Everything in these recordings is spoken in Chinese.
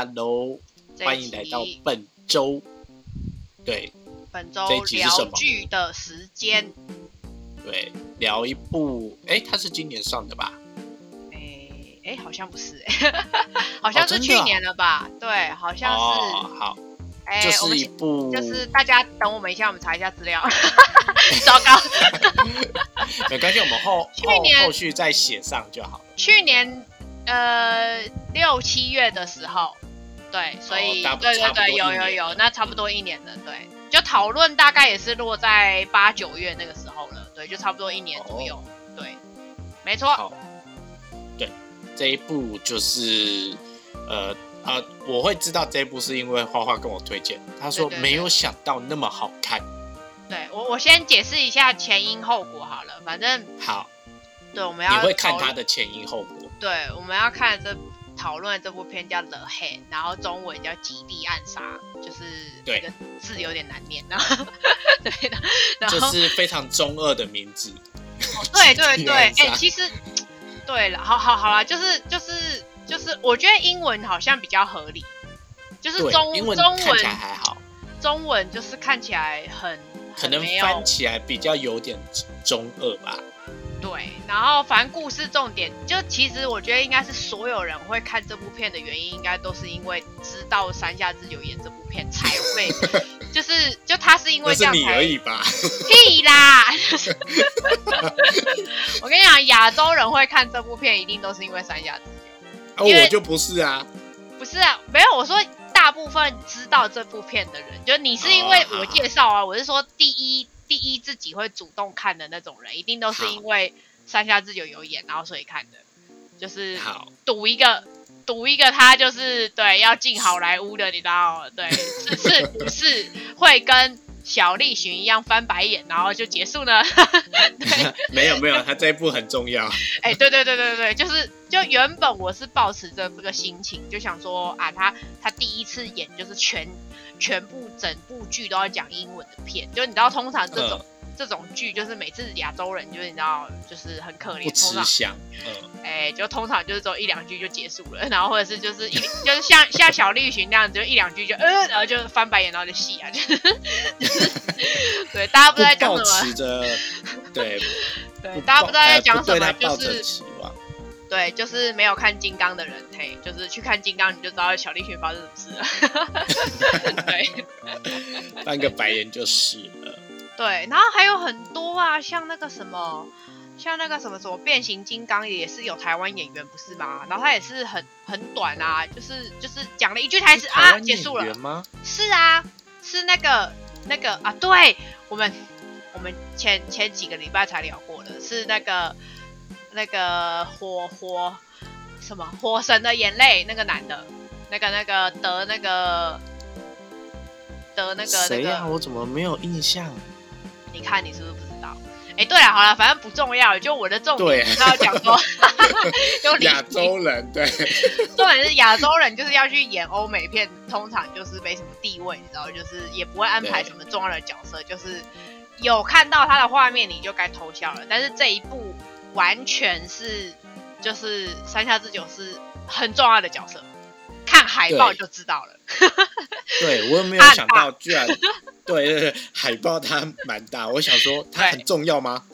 Hello，欢迎来到本周，对，本周聊剧的时间。对，聊一部，哎，它是今年上的吧？哎哎，好像不是哎，好像是去年了吧？对，好像是。哦，好，哎，就是一部，就是大家等我们一下，我们查一下资料。糟糕，没关系，我们后去年后后续再写上就好。去年呃六七月的时候，对，所以、哦对对对，有有有那差不多一年了，对，就讨论大概也是落在八九月那个时候了，对，就差不多一年左右，对，没错，哦好，对，这一部就是呃呃，我会知道这一部是因为花花跟我推荐，他说没有想到那么好看。对我我先解释一下前因后果好了，反正好，对我们要你会看他的前因后果。对，我们要看这讨论这部片叫《The Hand》，然后中文叫《极地暗杀》，就是对这个字有点难念，然后 对的，然后这是非常中二的名字。对对对，极地暗哎、杀其实对了，好好好啦，就是就是就是，我觉得英文好像比较合理，就是，中中文还好，中文就是看起来很可能翻起来比较有点中二吧。对，然后反正故事重点就其实我觉得应该是所有人会看这部片的原因，应该都是因为知道山下智久演这部片才会，就是就他是因为那是这样才你而已吧？屁啦！我跟你讲，亚洲人会看这部片，一定都是因为山下智久。啊，我就不是啊。不是啊，没有，我说大部分知道这部片的人，就你是因为我介绍啊，我是说第一第一自己会主动看的那种人，一定都是因为山下智久有演，然后所以看的，就是好，赌一个。赌一个，他就是对要进好莱坞的，你知道？对，是是不是会跟小栗旬一样翻白眼，然后就结束呢？对，没有没有，他这一部很重要。哎、对对对对对，就是就原本我是抱持着这个心情，就想说啊，他他第一次演就是全全部整部剧都要讲英文的片，就你知道，通常这种、嗯这种剧就是每次亚洲人就是你知道就是很可怜，不通常。嗯，哎、就通常就是只有一两句就结束了，然后或者是就是一就是像像小栗旬那样子，就一两句就呃，然后就翻白眼，然后就戏啊，就是就是对，大家不知道在讲什么，对，对，大家不知道在讲什么，就是。对，就是没有看金刚的人，嘿，就是去看金刚，你就知道小栗旬发生什么事了。对 翻个白眼就是了。对，然后还有很多啊，像那个什么，像那个什么什么变形金刚也是有台湾演员不是吗？然后他也是很很短啊，就是就是讲了一句台词啊，结束了？是啊，是那个那个啊，对我们我们前前几个礼拜才聊过的，是那个那个火火什么火神的眼泪那个男的，那个那个得那个得那个那谁呀？个，我怎么没有印象？你看你是不是不知道？哎，对了，好了，反正不重要，就我的重对点是要讲说，亚洲人对，重点是亚洲人就是要去演欧美片，通常就是没什么地位，你知道，就是也不会安排什么重要的角色，就是有看到他的画面你就该偷笑了。但是这一部完全是就是三下之九是很重要的角色，看海报就知道了。对我也没有想到，居然对对对，海报它蛮大，我想说它很重要吗？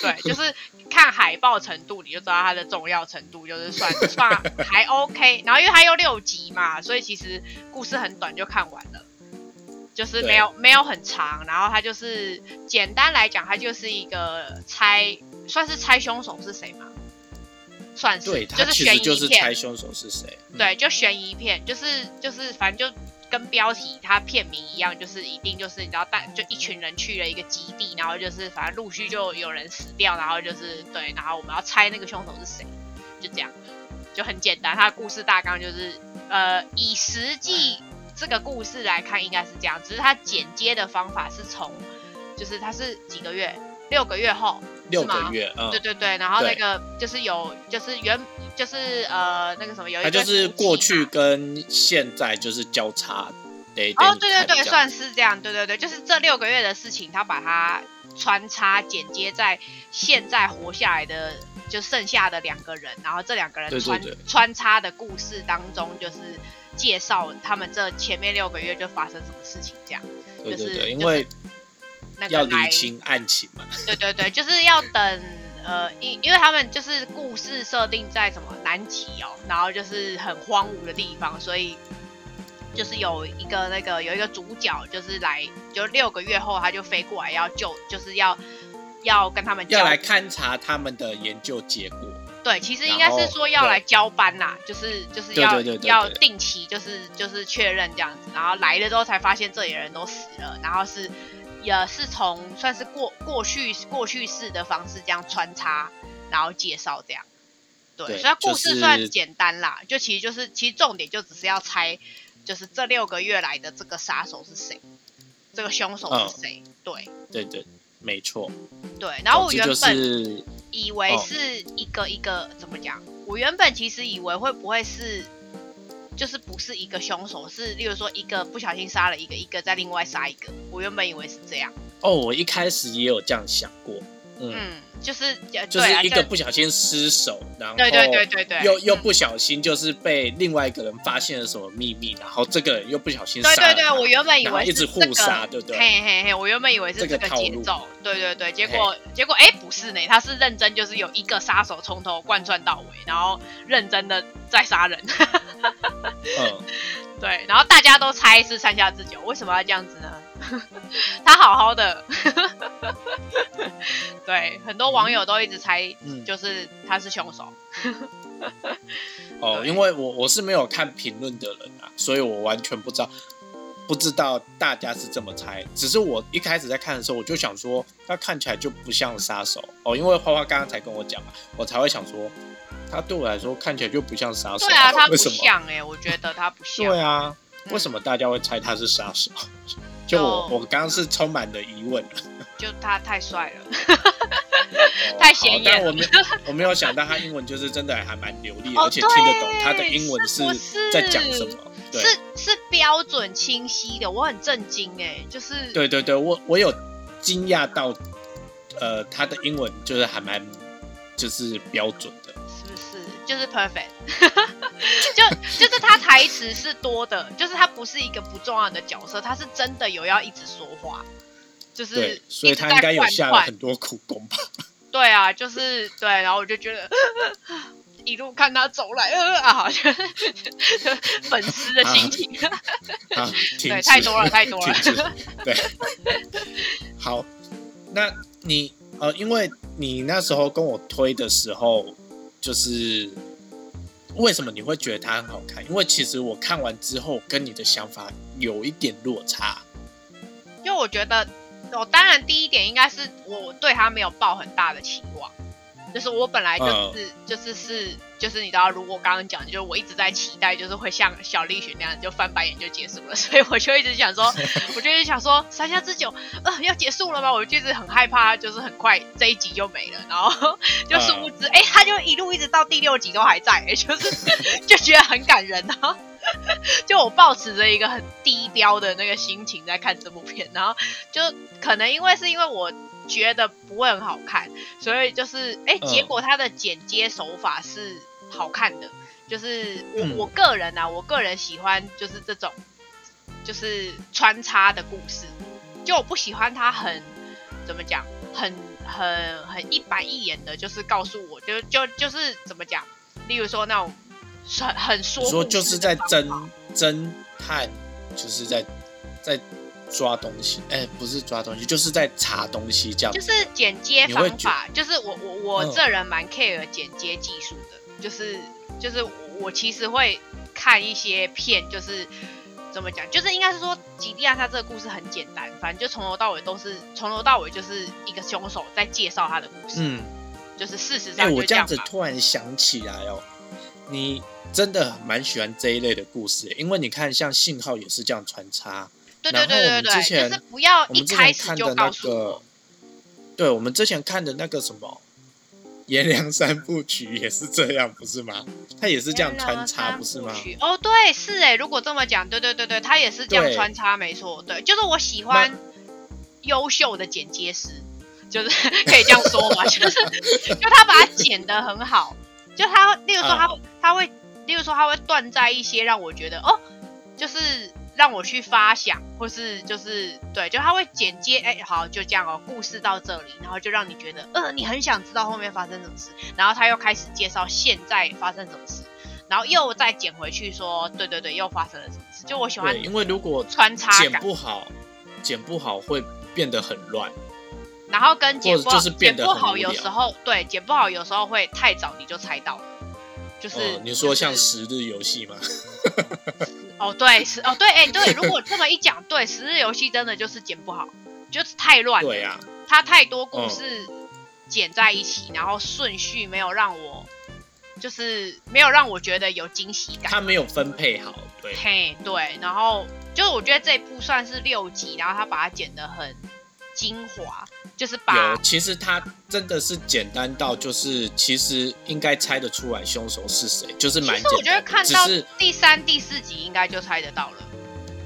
对，就是看海报程度你就知道它的重要程度，就是算 算还 OK。然后因为它有六集嘛，所以其实故事很短就看完了。就是没有没有很长，然后它就是简单来讲，它就是一个猜，算是猜凶手是谁吗？算是，对，就是悬疑片就是猜凶手是谁。嗯对，就悬疑片，就是就是反正就跟标题它片名一样，就是一定就是你知道带就一群人去了一个基地，然后就是反正陆续就有人死掉，然后就是对，然后我们要猜那个凶手是谁，就这样，就很简单。它的故事大纲就是呃以实际这个故事来看应该是这样，只是它剪接的方法是从就是它是几个月六个月后六个月，嗯。对，对对，然后那个就是有，就是原就是呃那个什么有一它对就是过去跟现在就是交叉得哦，对对对，算算是这样，对对对，就是这六个月的事情，他把它穿插剪接在现在活下来的就剩下的两个人，然后这两个人穿穿插的故事当中，就是介绍他们这前面六个月就发生什么事情，这样。就是对对对，因为要那个来理清案情嘛。对对对，就是要等呃，因因为他们就是故事设定在什么南极哦，然后就是很荒芜的地方，所以就是有一个那个有一个主角就是来，就六个月后他就飞过来要救，就是要要跟他们要来勘察他们的研究结果。对，其实应该是说要来交班啦，就是就是要要定期就是就是确认这样子，然后来了之后才发现这里的人都死了，然后是也是从算是过过去过去式的方式这样穿插，然后介绍这样。对，对所以故事算简单啦，就其实就是其实重点就只是要猜，就是这六个月来的这个杀手是谁，这个凶手嗯是谁？对对对，没错。对，然后我原本。以为哦是一个一个、怎么讲？我原本其实以为会不会是，就是不是一个凶手，是例如说一个不小心杀了一个，一个再另外杀一个。我原本以为是这样，哦，我一开始也有这样想过，嗯，嗯，就是呃就是一个不小心失手，然后对对对对对，嗯又又不小心就是被另外一个人发现了什么秘密，然后这个人又不小心对对对，我原本以为一直互杀，对不对？嘿嘿嘿，我原本以为是这这个节奏，对对对，结果结果哎不是呢，他是认真就是有一个杀手从头贯穿到尾，然后认真的在杀人，嗯，对，然后大家都猜是山下之久，为什么要这样子呢？他好好的，对，很多网友都一直猜，嗯就是他是凶手。哦，因为我我是没有看评论的人啊，所以我完全不知道，不知道大家是这么猜。只是我一开始在看的时候，我就想说，他看起来就不像杀手哦，因为花花刚刚才跟我讲嘛，我才会想说，他对我来说看起来就不像杀手。对啊，他不？像哎、我觉得他不像。对啊，嗯为什么大家会猜他是杀手？就我我刚刚是充满了疑问。就他太帅了，哦 太显眼我没有我没有想到他英文就是真的还蛮流利而且听得懂他的英文是在讲什么。对是是标准清晰的，我很震惊哎、就是对对对，我我有惊讶到，呃，他的英文就是还蛮就是标准就是 perfect？就就是他台词是多的，就是他不是一个不重要的角色，他是真的有要一直说话，就是，所以他应该有下了很多苦功吧。对啊，就是对，然后我就觉得 一路看他走来，呃啊，好像粉丝的心情。啊，停对，太多了，太多了对，好，那你呃，因为你那时候跟我推的时候，就是为什么你会觉得它很好看？因为其实我看完之后，跟你的想法有一点落差。因为我觉得，我当然第一点应该是我对他没有抱很大的期望，就是我本来就是、就是是就是你知道，如果刚刚讲，就是我一直在期待，就是会像小栗旬那样就翻白眼就结束了，所以我就一直想说，我就一直想说三下之久，呃，要结束了吗？我就一直很害怕，就是很快这一集就没了，然后就殊不知，哎、他就一路一直到第六集都还在、哎，就是 就觉得很感人。啊。就我保持着一个很低标的那个心情在看这部片，然后就可能因为是因为我觉得不会很好看，所以就是哎、嗯。结果它的剪接手法是好看的，就是我、嗯。我个人啊，我个人喜欢就是这种就是穿插的故事，就我不喜欢它很怎么讲，很很很一板一眼的，就是告诉我就就就是怎么讲，例如说那种很很说说就是在侦侦探，就是在在抓东西，哎、不是抓东西，就是在查东西这样。就是剪接方法，就是我我我嗯这人蛮 care 剪接技术的，就是就是我其实会看一些片，就是怎么讲，就是应该是说吉利亚他这个故事很简单，反正就从头到尾都是从头到尾就是一个凶手在介绍他的故事，嗯，就是事实哎、上就我这样子。突然想起来哦，你真的蛮喜欢这一类的故事，因为你看像信号也是这样穿插，对对对对对，就是不要一开始就告诉我个，对我们之前看的那个什么。颜良三部曲 也是这样，不是吗？他也是这样穿插，不是吗？哦，对，是哎，如果这么讲，对对对对，他也是这样穿插，没错，对，就是我喜欢优秀的剪接师，就是 可以这样说嘛，就是 就他把它剪得很好，就他，例如说他、嗯他会例如说他会断在一些让我觉得哦，就是让我去发想，或是就是对，就他会剪接，哎，好，就这样哦，故事到这里，然后就让你觉得，呃，你很想知道后面发生什么事，然后他又开始介绍现在发生什么事，然后又再剪回去说，对对对，又发生了什么事，就我喜欢，因为如果穿插剪，不好，剪不好会变得很乱。然后跟剪不好，剪不好有时候对剪不好有时候会太早你就猜到了，就是、哦，你说像十日游戏吗？哦，对，十哦，对，哎，对，如果这么一讲，对，十日游戏真的就是剪不好，就是太乱了，对呀、它太多故嗯事剪在一起，然后顺序没有让我，就是没有让我觉得有惊喜感。它没有分配好，对，嘿，对，然后就是我觉得这一部算是六集，然后他把它剪得很精华，就是把有，其实他真的是简单到，就是其实应该猜得出来凶手是谁，就是蛮简单的。其实我觉得看到第三、第四集应该就猜得到了，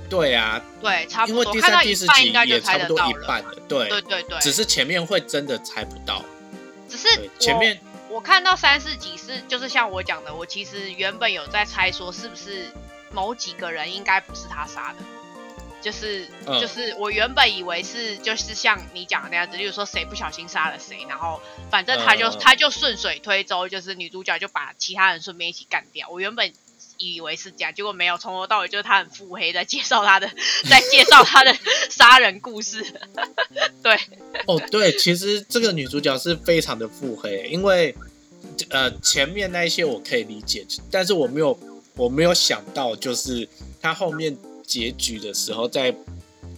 对啊，对，差不多。因为第看到三、第四集一半应该就也差不多猜得到。一半了，对，对对对，只是前面会真的猜不到，只是前面我看到三四集是就是像我讲的，我其实原本有在猜说是不是某几个人应该不是他杀的，就是、嗯就是我原本以为是就是像你讲的那样子，例如说谁不小心杀了谁，然后反正他就、嗯他就顺水推舟，就是女主角就把其他人顺便一起干掉。我原本。以为是这样，结果没有，从头到尾就是他很腹黑，在介绍他的，在介绍他的 杀人故事。对，哦，对，其实这个女主角是非常的腹黑，因为呃前面那一些我可以理解，但是我没有我没有想到，就是她后面结局的时候在，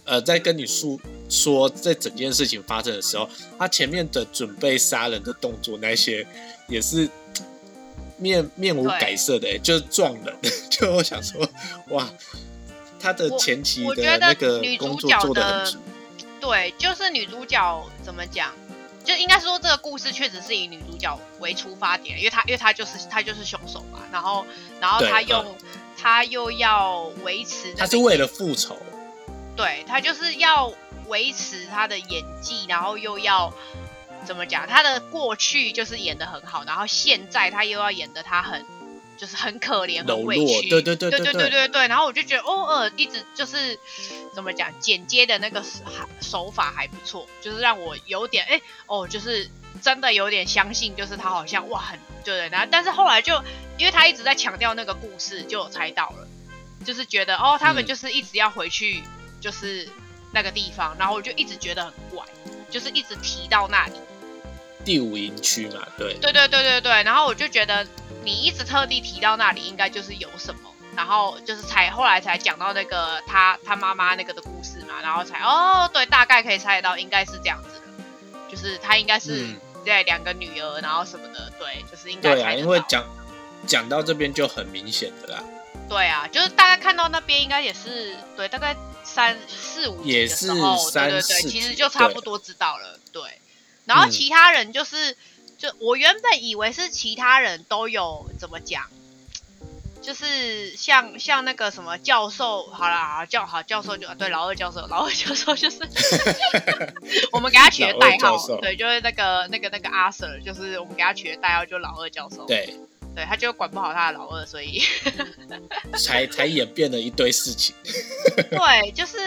呃在跟你诉说这整件事情发生的时候，他前面的准备杀人的动作那些也是。面面无改色的、欸，就是撞人，就我想说，哇，他的前期的那个女主工作角的很足，对，就是女主角怎么讲？就应该说这个故事确实是以女主角为出发点，因为她因为她就是她就是凶手嘛，然后然后她用、她又要维持她是为了复仇，对她就是要维持她的演技，然后又要怎么讲？她的过去就是演的很好，然后现在她又要演的她很就是很可怜、柔很委屈，弱对对对对对对对对。然后我就觉得偶尔一直就是怎么讲，剪接的那个手手法还不错，就是让我有点哎哦，就是真的有点相信，就是他好像哇很对，然后但是后来就因为他一直在强调那个故事，就有猜到了，就是觉得哦他们嗯就是一直要回去就是那个地方，然后我就一直觉得很怪，就是一直提到那里。第五营区嘛，对，对对对对对，然后我就觉得你一直特地提到那里，应该就是有什么，然后就是才后来才讲到那个他他妈妈那个的故事嘛，然后才哦对，大概可以猜得到应该是这样子的，就是他应该是嗯对两个女儿，然后什么的，对，就是应该对因为讲讲到这边就很明显的啦，对啊，就是大概看到那边应该也是对，大概三四五集也的时候，是三对对对，四其实就差不多知道了，对。然后嗯。其他人就是，就我原本以为是其他人都有怎么讲，就是像像那个什么教授，好啦，好教好教授就对老二教授，老二教授就是 我们给他取的代号对，就是那个那个那个阿 Sir，就是我们给他取的代号就老二教授，对，对，他就管不好他的老二，所以才才演变了一堆事情，对，就是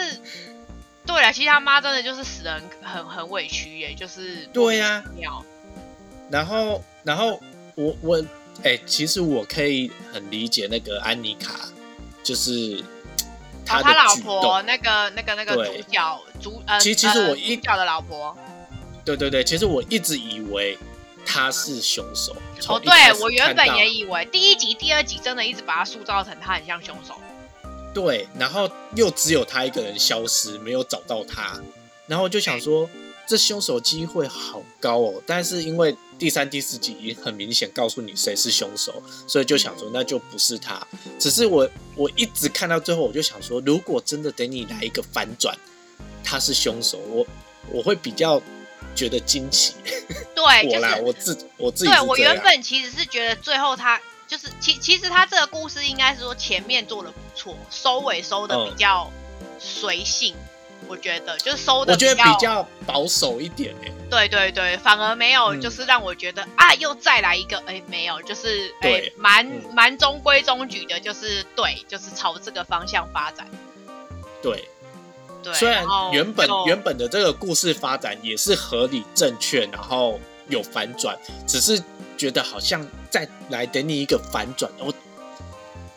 对了，其实他妈真的就是死的很很很委屈耶，就是对呀然后然后我我哎、其实我可以很理解那个安妮卡，就是他哦，他老婆，那个那个那个主角主呃，其实其实呃我一主角的老婆。对对对，其实我一直以为他是凶手，哦，对我原本也以为第一集、第二集真的一直把他塑造成他很像凶手，对，然后又只有他一个人消失，没有找到他，然后我就想说，这凶手机会好高哦。但是因为第三、第四集已经很明显告诉你谁是凶手，所以就想说那就不是他。只是我我一直看到最后，我就想说，如果真的等你来一个反转，他是凶手，我我会比较觉得惊奇。对，就我啦，是我自我自己对我原本其实是觉得最后他就是其其实他这个故事应该是说前面做的不错，收尾收的比嗯较随性，我觉得就是收的，我觉得比较保守一点哎。对对对，反而没有，就是让我觉得啊，又再来一个，哎，没有，就是哎，蛮蛮中规中矩的，就是对，就是朝这个方向发展。对，对，虽然原本原本的这个故事发展也是合理正确，然后有反转，只是觉得好像再来等你一个反转，我。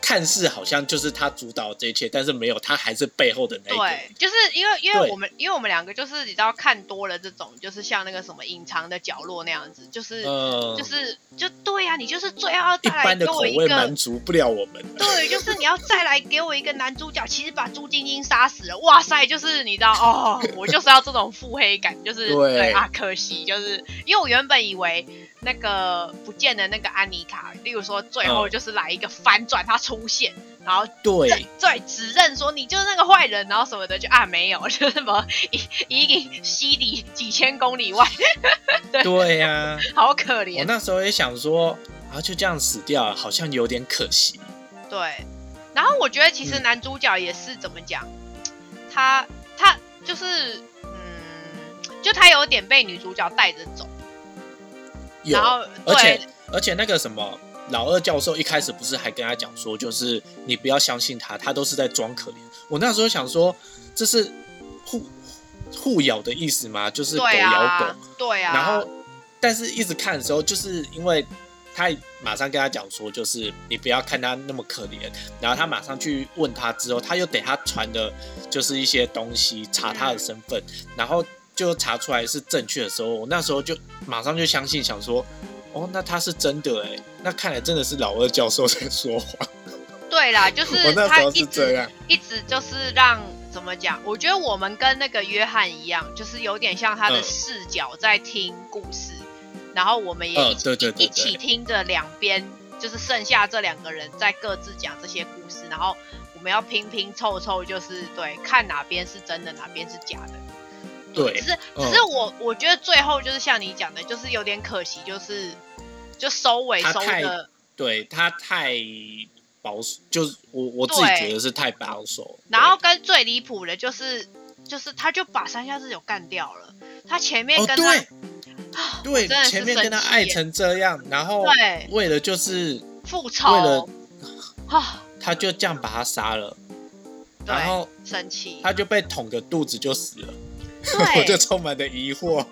看似好像就是他主导这一切，但是没有，他还是背后的那个。对，就是因为因为我们因为我们两个就是你知道看多了这种，就是像那个什么隐藏的角落那样子，就是就是就对呀，你就是最要再来给我一个满足不了我们。对，就是你要再来给我一个男主角，其实把朱晶晶杀死了，哇塞，就是你知道哦，我就是要这种腹黑感，就是对啊，可惜就是因为我原本以为。那个不见的那个安妮卡，例如说最后就是来一个反转，他出现，然后对对指认说你就是那个坏人，然后什么的就啊没有，就什么已已经西里几千公里外，对呀，好可怜。我那时候也想说啊，就这样死掉，好像有点可惜。对，然后我觉得其实男主角也是怎么讲，他他就是嗯，就他有点被女主角带着走。然后，而且而且那个什么老二教授一开始不是还跟他讲说，就是你不要相信他，他都是在装可怜。我那时候想说，这是互互咬的意思吗？就是狗咬狗，对啊。然后，但是一直看的时候，就是因为他马上跟他讲说，就是你不要看他那么可怜。然后他马上去问他之后，他又给他传的，就是一些东西查他的身份，然后。就查出来是正确的时候，我那时候就马上就相信，想说，哦，那他是真的哎，那看来真的是老二教授在说谎。对啦，就是他一直一直就是让怎么讲？我觉得我们跟那个约翰一样，就是有点像他的视角在听故事，然后我们也一起一起听着两边，就是剩下这两个人在各自讲这些故事，然后我们要拼拼凑凑，就是对，看哪边是真的，哪边是假的。对，只是只是我我觉得最后就是像你讲的，就是有点可惜，就是就收尾收的，对他太保守，就是我我自己觉得是太保守。然后跟最离谱的就是就是他就把山下智久干掉了，他前面跟他对。前面跟他爱成这样，然后为了就是复仇，为了啊。他就这样把他杀了，然后生气，他就被捅个肚子就死了。对，我就充满了疑惑。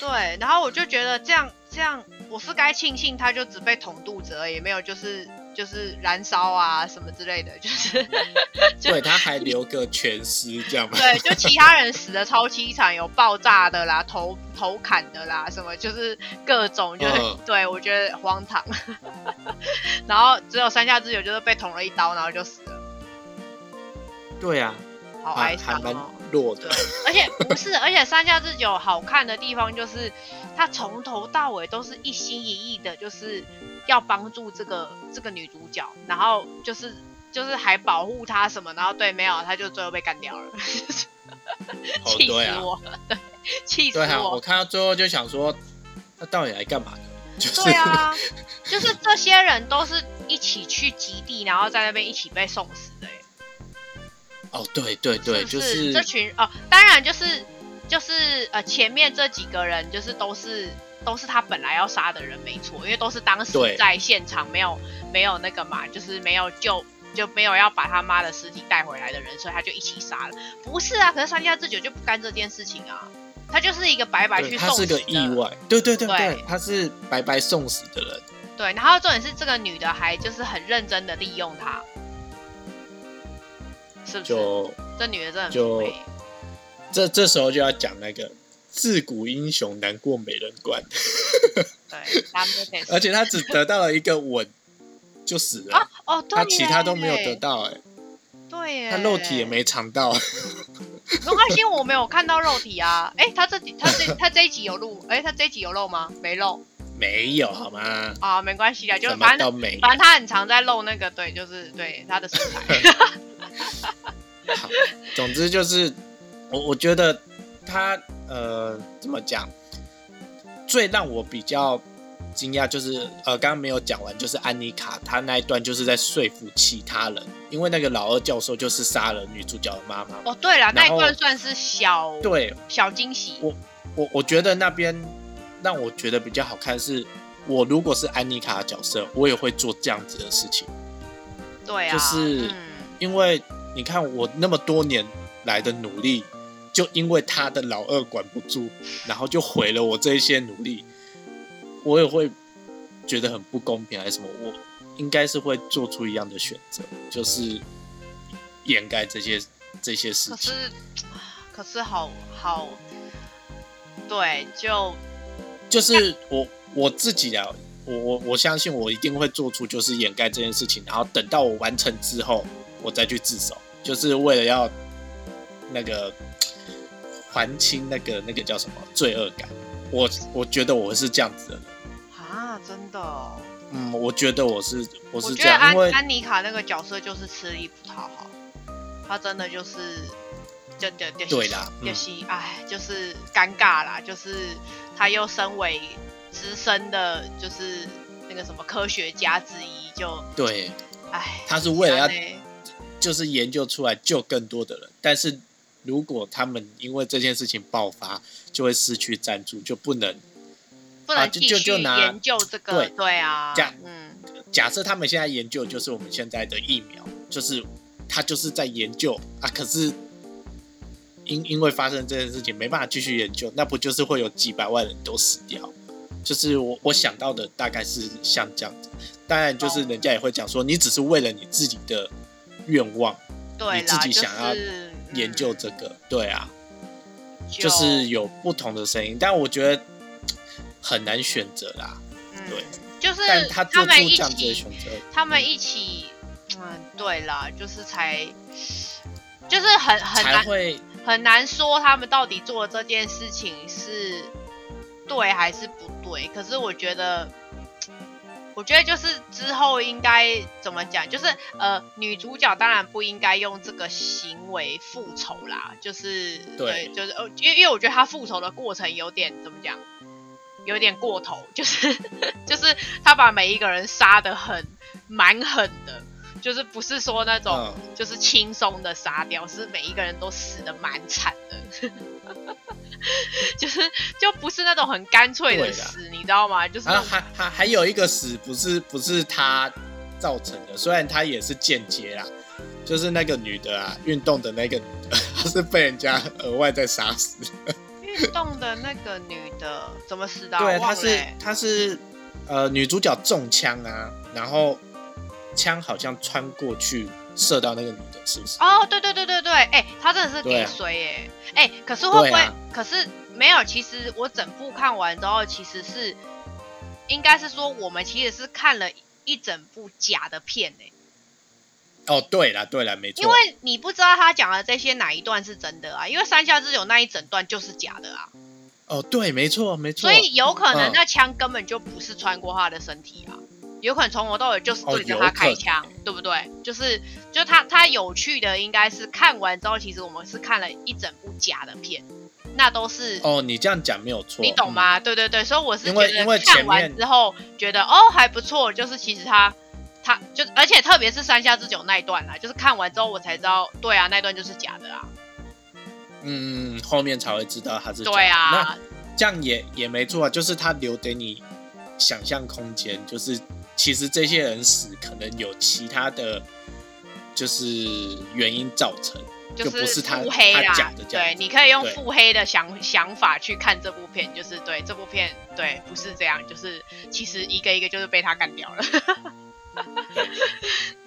对，然后我就觉得这样这样，我是该庆幸他就只被捅肚子而已，没有就是就是燃烧啊什么之类的，就是。对，他还留个全尸这样吗？对，就其他人死的超凄惨，有爆炸的啦，头头砍的啦，什么就是各种，就 是对我觉得荒唐。然后只有山下之久就是被捅了一刀，然后就死了。对呀。好哀伤哦，弱的。而且不是，而且三下智久好看的地方就是，他从头到尾都是一心一意的，就是要帮助这个这个女主角，然后就是就是还保护她什么，然后对没有，他就最后被干掉了，气死我了，对，气死我。我看到最后就想说，他到底来干嘛的？对啊，就是这些人都是一起去极地，然后在那边一起被送死的。哦，对对对，就是这群哦，当然就是就是呃，前面这几个人就是都是都是他本来要杀的人，没错，因为都是当时在现场没有没有那个嘛，就是没有救就没有要把他妈的尸体带回来的人，所以他就一起杀了。不是啊，可是三家之久就不干这件事情啊，他就是一个白白去送死的意外，对对对对，他是白白送死的人。对，然后重点是这个女的还就是很认真的利用他。就这女的真的就这这时候就要讲那个自古英雄难过美人关，对，而且他只得到了一个吻就死了。哦，他其他都没有得到哎，对，他肉体也没尝到，没关系，我没有看到肉体啊，哎，他这他这他这一集有录，哎，他这一集有露吗？没露，没有好吗？啊，没关系的，就反正反正他很常在露那个，对，就是对他的身材。好，总之就是我我觉得他呃怎么讲，最让我比较惊讶，就是呃，刚刚没有讲完，就是安妮卡她那一段就是在说服其他人，因为那个老二教授就是杀了女主角的妈妈。哦，对了，那一段算是小对小惊喜。我我我觉得那边让我觉得比较好看是，我如果是安妮卡的角色，我也会做这样子的事情，对啊，就是嗯因为你看我那么多年来的努力，就因为他的老二管不住，然后就毁了我这一些努力，我也会觉得很不公平还是什么，我应该是会做出一样的选择，就是掩盖这些这些事情。可是可是好好，对，就就是我我自己啊，我我我相信我一定会做出就是掩盖这件事情，然后等到我完成之后，我再去自首，就是为了要那个还清那个那个叫什么罪恶感。我我觉得我是这样子的人，啊，真的哦、嗯，我觉得我是我我是这样，觉得安因为安妮卡那个角色就是吃力不讨好，她真的就是就就就对啦嗯就是哎，就是尴尬啦，就是她又身为资深的，就是那个什么科学家之一，就对，哎，他是为了要就是研究出来救更多的人，但是如果他们因为这件事情爆发，就会失去赞助，就不能不啊就就就拿研究这个，对对啊这样，嗯，假设他们现在研究就是我们现在的疫苗，就是他就是在研究啊，可是因因为发生这件事情没办法继续研究，那不就是会有几百万人都死掉？就是我我想到的大概是像这样子，当然就是人家也会讲说，你只是为了你自己的愿望对，你自己想要研究嗯这个，对啊，就就是有不同的声音，但我觉得很难选择啦。嗯对就是但他做出们一这样子的起选择，他们一起，嗯，对啦，就是才，就是很很难会很难说他们到底做的这件事情是对还是不对。可是我觉得，我觉得就是之后应该怎么讲，就是呃，女主角当然不应该用这个行为复仇啦，就是对就是呃，因为因为我觉得她复仇的过程有点怎么讲，有点过头，就是就是她把每一个人杀的很蛮狠的，就是不是说那种。嗯，就是轻松的杀掉，是每一个人都死的蛮惨的，就是就不是那种很干脆的死，你知道吗？就是还还还有一个死不是不是他造成的，虽然他也是间接啦，就是那个女的啊，运动的那个女的，她是被人家额外再杀死。运动的那个女的怎么死的啊、对，她是她是呃女主角中枪啊，然后枪好像穿过去射到那个女的，是不是？哦，对对对对对，哎、他真的是给对啊衰哎、哎、可是会不会？啊可是没有，其实我整部看完之后，其实是应该是说我们其实是看了一整部假的片哎、哦，对了对了，没错。因为你不知道他讲的这些哪一段是真的啊，因为山下智久那一整段就是假的啊，哦，对，没错没错。所以有可能嗯那枪根本就不是穿过他的身体啊，有可能从头到尾就是对着他开枪，对不对？就是就他他有趣的应该是看完之后，其实我们是看了一整部假的片，那都是。哦，你这样讲没有错，你懂吗？对对对，所以我是因觉得为看完之后觉得哦还不错，就是其实他他就而且特别是山下智久那一段啦，就是看完之后我才知道，对啊，那段就是假的啊。嗯？嗯，后面才会知道他是假的对那啊，这样也也没错啊，就是他留给你想象空间，就是其实这些人死可能有其他的，就是原因造成，就不是他他假的，这样对，你可以用对腹黑的想想法去看这部片，就是对这部片，对，不是这样，就是其实一个一个就是被他干掉了，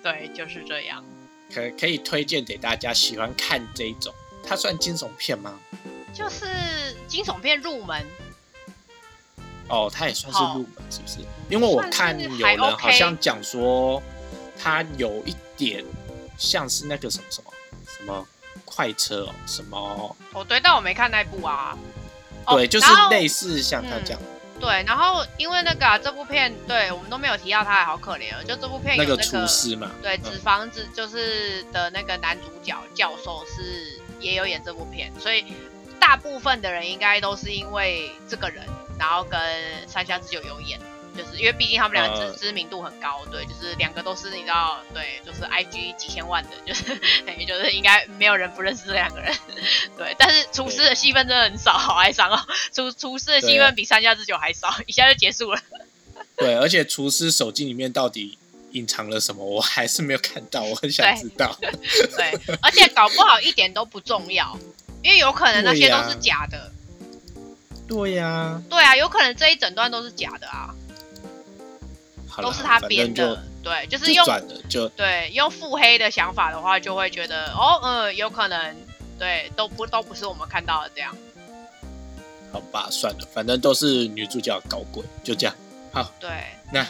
对，就是这样。可可以推荐给大家喜欢看这一种。它算惊悚片吗？就是惊悚片入门，哦，它也算是入门，是不是？因为我看有人好像讲说，它有一点像是那个什么什么什么快车哦，什么哦对，但我没看那部啊。哦对，就是类似像他嗯这样。对，然后因为那个、啊、这部片，对我们都没有提到他，好可怜哦。就这部片有那那个厨师嘛，对，嗯纸房子就是的那个男主角教授是也有演这部片，所以大部分的人应该都是因为这个人，然后跟山下智久有演，就是因为毕竟他们两个呃知知名度很高，对，就是两个都是你知道，对，就是 IG 几千万的，就是 对，就是应该没有人不认识这两个人，对。但是厨师的戏份真的很少，好哀伤哦。厨厨师的戏份比三家之久还少，一下就结束了。对，而且厨师手机里面到底隐藏了什么，我还是没有看到，我很想知道。对，而且搞不好一点都不重要，因为有可能那些都是假的。对呀、对啊，有可能这一整段都是假的啊，都是他反编的。对，就就是用对用腹黑的想法的话，就会觉得哦，嗯，有可能对，都不都不是我们看到的这样。好吧，算了，反正都是女主角搞鬼，就这样。好对，那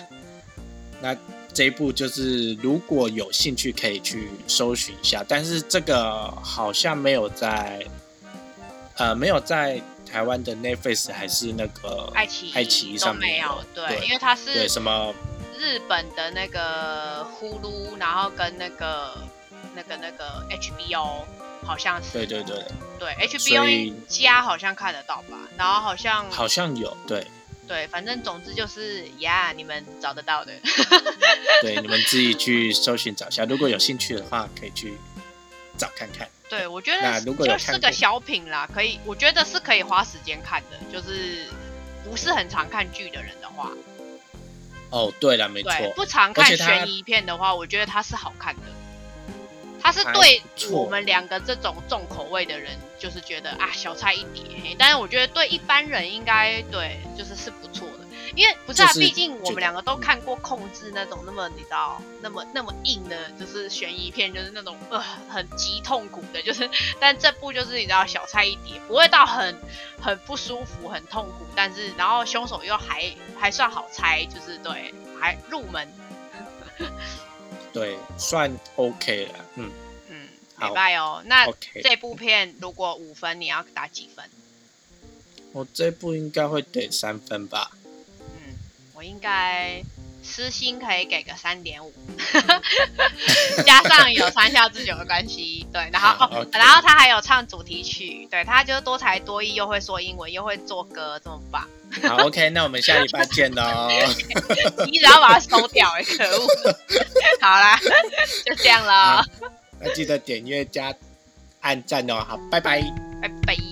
那这一部就是如果有兴趣可以去搜寻一下，但是这个好像没有在呃没有在台湾的 Netflix 还是那个爱奇艺爱奇艺上面没有，对，对因为它是对什么日本的那个呼噜，然后跟那个那个那个 HBO 好像是对对对，对 HBO 加好像看得到吧，然后好像好像有对对，反正总之就是呀，你们找得到的。对，你们自己去搜寻找一下，如果有兴趣的话可以去找看看。对，我觉得就是个小品啦，可以，我觉得是可以花时间看的，就是不是很常看剧的人的话，哦，对了，没错，不常看悬疑片的话，我觉得它是好看的。它是对我们两个这种重口味的人，就是觉得啊小菜一碟，但是我觉得对一般人应该对就是是不因为不是啊，就是毕竟我们两个都嗯看过控制那种那么你知道那么那么硬的，就是悬疑片，就是那种呃很极痛苦的，就是但这部就是你知道小菜一碟，不会到很很不舒服、很痛苦，但是然后凶手又还还算好猜，就是对还入门，对，算 OK 了，嗯嗯，好礼拜哦。那。这部片如果五分，你要打几分？我这部应该会给三分吧。嗯，我应该私心可以给个三点五，加上有三下之久的关系，对，然后然后他还有唱主题曲，对，他就是多才多艺，又会说英文，又会做歌，这么棒，好，OK，那我们下礼拜见喽。你只要把它收掉、哎，可恶！好啦，就这样了好，那记得点阅加按赞哦。好，拜拜拜拜。